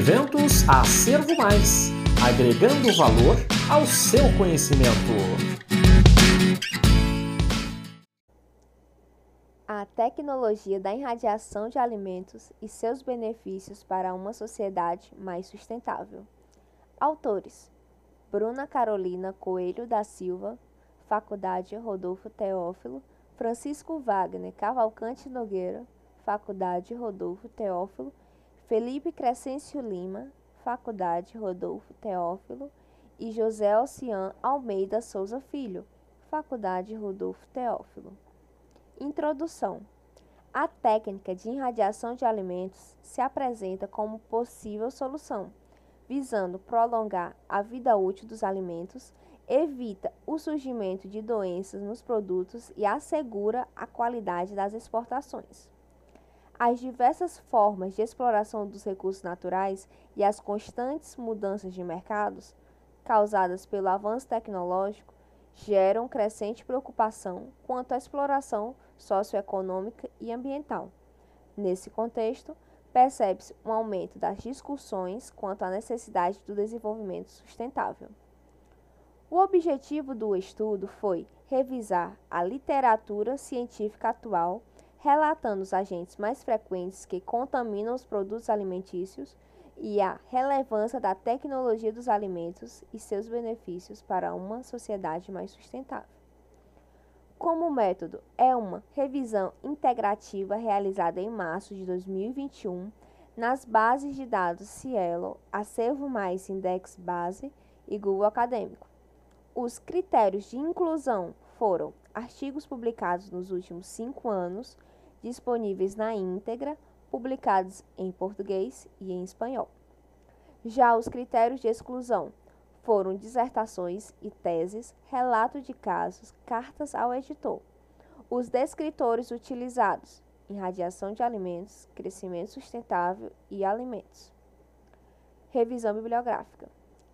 Eventos Acervo Mais agregando valor ao seu conhecimento. A tecnologia da irradiação de alimentos e seus benefícios para uma sociedade mais sustentável. Autores: Bruna Carolina Coelho da Silva, Faculdade Rodolfo Teófilo, Francisco Wagner Cavalcante Nogueira, Faculdade Rodolfo Teófilo, Felipe Crescêncio Lima, Faculdade Rodolfo Teófilo e José Ocean Almeida Souza Filho, Faculdade Rodolfo Teófilo. Introdução. A técnica de irradiação de alimentos se apresenta como possível solução, visando prolongar a vida útil dos alimentos, evita o surgimento de doenças nos produtos e assegura a qualidade das exportações. As diversas formas de exploração dos recursos naturais e as constantes mudanças de mercados causadas pelo avanço tecnológico geram crescente preocupação quanto à exploração socioeconômica e ambiental. Nesse contexto, percebe-se um aumento das discussões quanto à necessidade do desenvolvimento sustentável. O objetivo do estudo foi revisar a literatura científica atual relatando os agentes mais frequentes que contaminam os produtos alimentícios e a relevância da tecnologia dos alimentos e seus benefícios para uma sociedade mais sustentável. Como método, é uma revisão integrativa realizada em março de 2021 nas bases de dados Cielo, Acervo Mais Index Base e Google Acadêmico. Os critérios de inclusão foram artigos publicados nos últimos cinco anos, disponíveis na íntegra, publicados em português e em espanhol. Já os critérios de exclusão foram dissertações e teses, relato de casos, cartas ao editor. Os descritores utilizados: irradiação de alimentos, crescimento sustentável e alimentos. Revisão bibliográfica.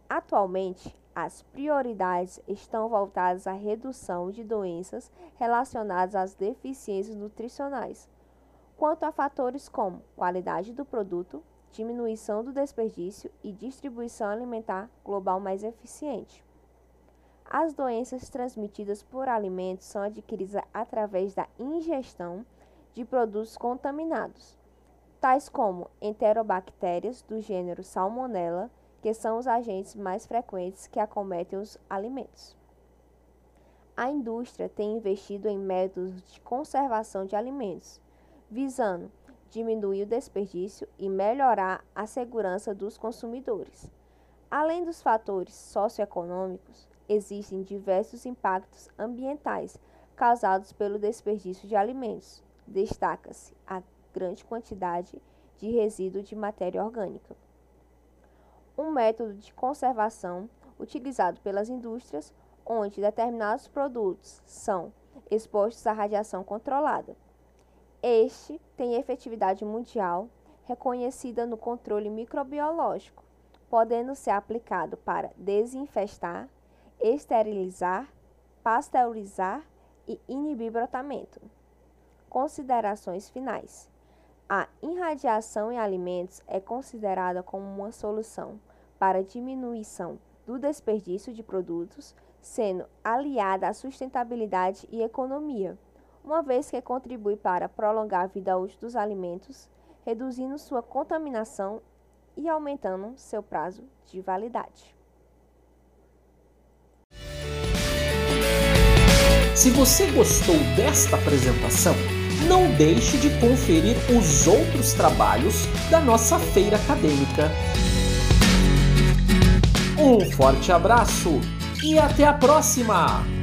Atualmente, as prioridades estão voltadas à redução de doenças relacionadas às deficiências nutricionais, quanto a fatores como qualidade do produto, diminuição do desperdício e distribuição alimentar global mais eficiente. As doenças transmitidas por alimentos são adquiridas através da ingestão de produtos contaminados, tais como enterobactérias do gênero Salmonella que são os agentes mais frequentes que acometem os alimentos. A indústria tem investido em métodos de conservação de alimentos, visando diminuir o desperdício e melhorar a segurança dos consumidores. Além dos fatores socioeconômicos, existem diversos impactos ambientais causados pelo desperdício de alimentos. Destaca-se a grande quantidade de resíduo de matéria orgânica um método de conservação utilizado pelas indústrias, onde determinados produtos são expostos à radiação controlada. Este tem efetividade mundial reconhecida no controle microbiológico, podendo ser aplicado para desinfestar, esterilizar, pasteurizar e inibir brotamento. Considerações finais. A irradiação em alimentos é considerada como uma solução para a diminuição do desperdício de produtos, sendo aliada à sustentabilidade e economia, uma vez que contribui para prolongar a vida útil dos alimentos, reduzindo sua contaminação e aumentando seu prazo de validade. Se você gostou desta apresentação, não deixe de conferir os outros trabalhos da nossa feira acadêmica. Um forte abraço e até a próxima!